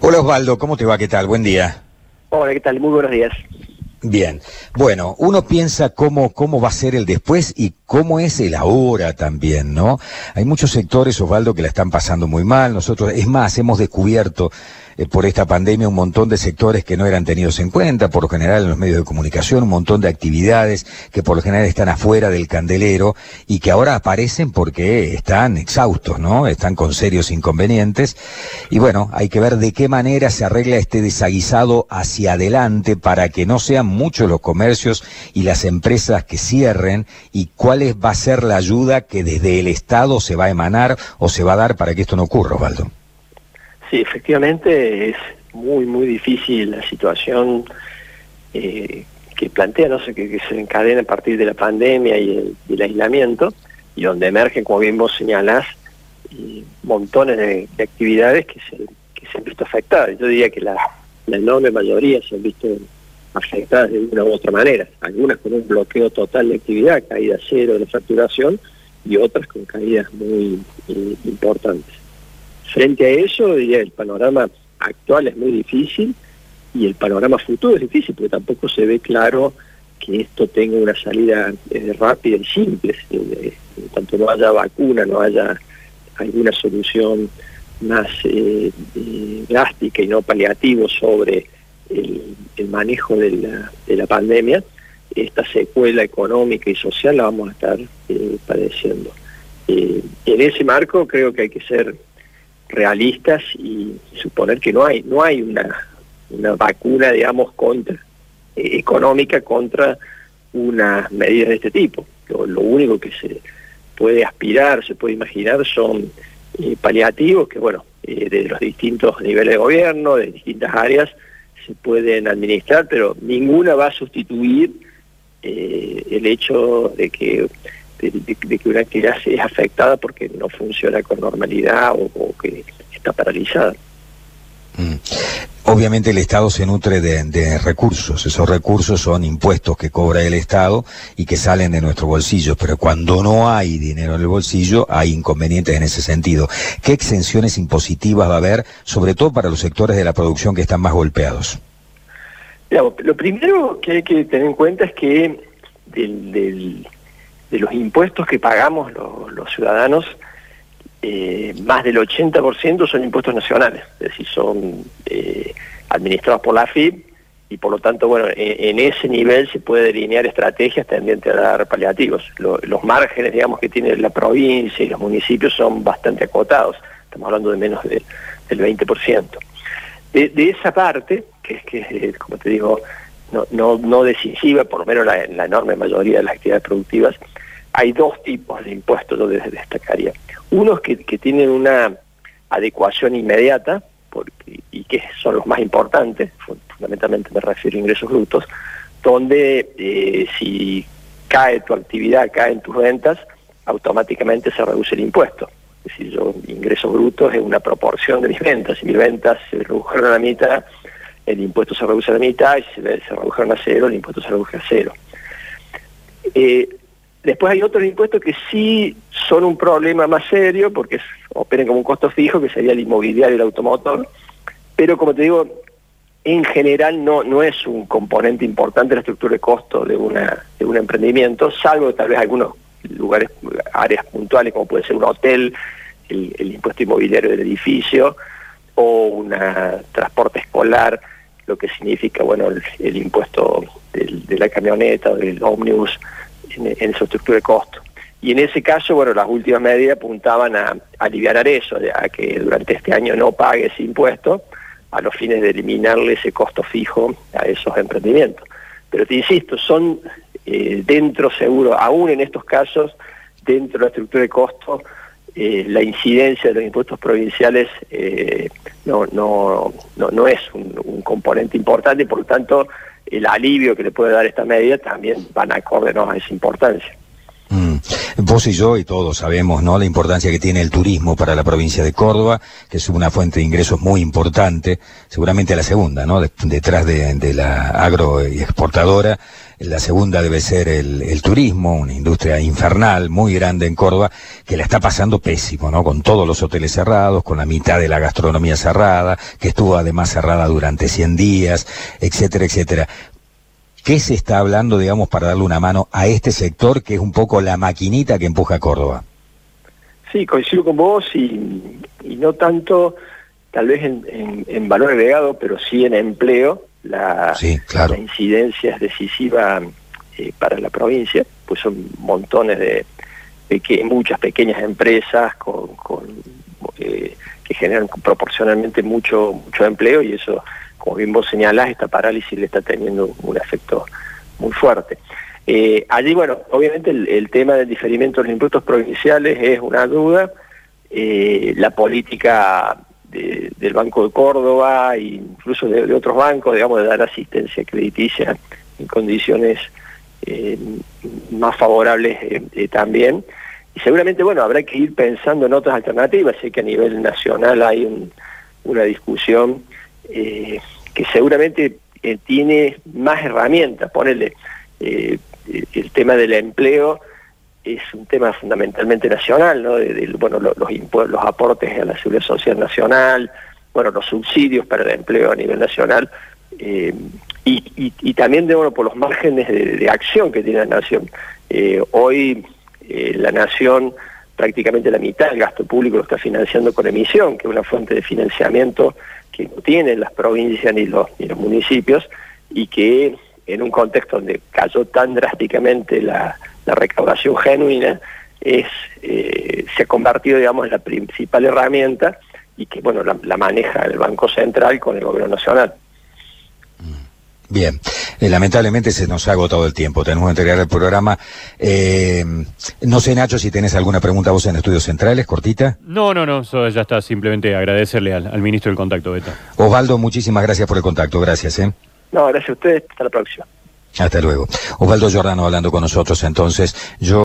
Hola Osvaldo, ¿cómo te va? ¿Qué tal? Buen día. Hola, ¿qué tal? Muy buenos días. Bien, bueno, uno piensa cómo, cómo va a ser el después y cómo es el ahora también, ¿no? Hay muchos sectores, Osvaldo, que la están pasando muy mal. Nosotros, es más, hemos descubierto eh, por esta pandemia un montón de sectores que no eran tenidos en cuenta, por lo general en los medios de comunicación, un montón de actividades que por lo general están afuera del candelero y que ahora aparecen porque están exhaustos, ¿no? Están con serios inconvenientes. Y bueno, hay que ver de qué manera se arregla este desaguisado hacia adelante para que no sean muchos los comercios y las empresas que cierren y cuál va a ser la ayuda que desde el Estado se va a emanar o se va a dar para que esto no ocurra, Osvaldo. Sí, efectivamente es muy, muy difícil la situación eh, que plantea, no sé, que, se encadena a partir de la pandemia y el, aislamiento, y donde emergen, como bien vos señalás, montones de, actividades que se, que se han visto afectadas. Yo diría que la, enorme mayoría se han visto afectadas de una u otra manera, algunas con un bloqueo total de actividad, caída cero de la facturación, y otras con caídas muy eh, importantes. Frente a eso, el panorama actual es muy difícil y el panorama futuro es difícil porque tampoco se ve claro que esto tenga una salida eh, rápida y simple. Eh, tanto no haya vacuna, no haya alguna solución más eh, drástica y no paliativo sobre el, manejo de la, de la, pandemia, esta secuela económica y social la vamos a estar padeciendo. en ese marco creo que hay que ser realistas y suponer que no hay no hay una, una vacuna digamos contra eh, económica contra unas medidas de este tipo. Lo, único que se puede aspirar se puede imaginar son eh, paliativos que bueno eh, de los distintos niveles de gobierno de distintas áreas se pueden administrar pero ninguna va a sustituir el hecho de que de, que una actividad es afectada porque no funciona con normalidad o, que está paralizada. Mm. Obviamente el Estado se nutre de, recursos, esos recursos son impuestos que cobra el Estado y que salen de nuestro bolsillo, pero cuando no hay dinero en el bolsillo hay inconvenientes en ese sentido. ¿Qué exenciones impositivas va a haber, sobre todo para los sectores de la producción que están más golpeados? lo primero que hay que tener en cuenta es que del de los impuestos que pagamos los, ciudadanos, eh, más del 80% son impuestos nacionales, es decir, son eh, administrados por la FIP y por lo tanto, bueno, en, ese nivel se puede delinear estrategias tendientes a dar paliativos. los márgenes, digamos, que tiene la provincia y los municipios son bastante acotados, estamos hablando de menos del 20%. De, esa parte, que es que, como te digo, no, no, no decisiva, por lo menos la, la enorme mayoría de las actividades productivas, hay dos tipos de impuestos donde destacaría. Unos que, que tienen una adecuación inmediata, porque, y que son los más importantes, fundamentalmente me refiero a ingresos brutos, donde eh, si cae tu actividad, caen tus ventas, automáticamente se reduce el impuesto. Es decir, yo ingresos brutos es una proporción de mis ventas. Si mis ventas se redujeron a la mitad, el impuesto se reduce a la mitad, y si se, redujeron a cero, el impuesto se reduce a cero. Eh, Después hay otros impuestos que sí son un problema más serio porque operan como un costo fijo, que sería el inmobiliario y el automotor, pero como te digo, en general no, no es un componente importante de la estructura de costo de, una, de un emprendimiento, salvo tal vez algunos lugares, áreas puntuales como puede ser un hotel, el, impuesto inmobiliario del edificio, un transporte escolar, lo que significa bueno el, impuesto de la camioneta o del ómnibus, en, su estructura de costo. Y en ese caso, bueno, las últimas medidas apuntaban a, aliviar eso, a que durante este año no pague ese impuesto, a los fines de eliminarle ese costo fijo a esos emprendimientos. Pero te insisto, son eh, dentro seguro, aún en estos casos, dentro de la estructura de costo, eh, la incidencia de los impuestos provinciales eh, no, no, no, no, es un, componente importante por lo tanto el alivio que le puede dar esta medida también van acorde a esa importancia. Vos y yo y todos sabemos, ¿no? La importancia que tiene el turismo para la provincia de Córdoba, que es una fuente de ingresos muy importante, seguramente la segunda, ¿no? detrás de, la agro y exportadora, la segunda debe ser el, turismo, una industria infernal muy grande en Córdoba, que la está pasando pésimo, ¿no? Con todos los hoteles cerrados, con la mitad de la gastronomía cerrada, que estuvo además cerrada durante 100 días, etcétera, etcétera. ¿Qué se está hablando, digamos, para darle una mano a este sector que es un poco la maquinita que empuja a Córdoba? Sí, coincido con vos y, no tanto tal vez en, valor agregado, pero sí en empleo. La, incidencia es decisiva eh, para la provincia, pues son montones de, muchas pequeñas empresas con, eh, que generan proporcionalmente mucho, mucho empleo y eso como bien vos señalás, esta parálisis le está teniendo un efecto muy fuerte. Eh, allí, bueno, obviamente el, tema del diferimiento de los impuestos provinciales es una duda. Eh, la política del Banco de Córdoba e incluso de, otros bancos, digamos, de dar asistencia crediticia en condiciones eh, más favorables también. Y seguramente, bueno, habrá que ir pensando en otras alternativas. Sé que a nivel nacional hay una discusión eh, que seguramente eh, tiene más herramientas. Ponerle eh, el tema del empleo es un tema fundamentalmente nacional, ¿no? Bueno, los, los aportes a la seguridad social nacional, bueno, los subsidios para el empleo a nivel nacional, y, también de, bueno, por los márgenes de, acción que tiene la nación. hoy la nación prácticamente la mitad del gasto público lo está financiando con emisión, que es una fuente de financiamiento que no tienen las provincias ni los, ni los municipios y que en un contexto donde cayó tan drásticamente la, recaudación genuina, es, eh, se ha convertido digamos, en la principal herramienta y que bueno la maneja el Banco Central con el Gobierno Nacional. Bien, eh, lamentablemente se nos ha agotado el tiempo, tenemos que entregar el programa. Eh, no sé, Nacho, si tenés alguna pregunta vos en Estudios Centrales, cortita. No, no, no, eso ya está, simplemente agradecerle al, ministro del contacto, Beto. Osvaldo, muchísimas gracias por el contacto, gracias. ¿eh? No, gracias a ustedes, hasta la próxima. Hasta luego. Osvaldo Giordano hablando con nosotros, entonces, yo...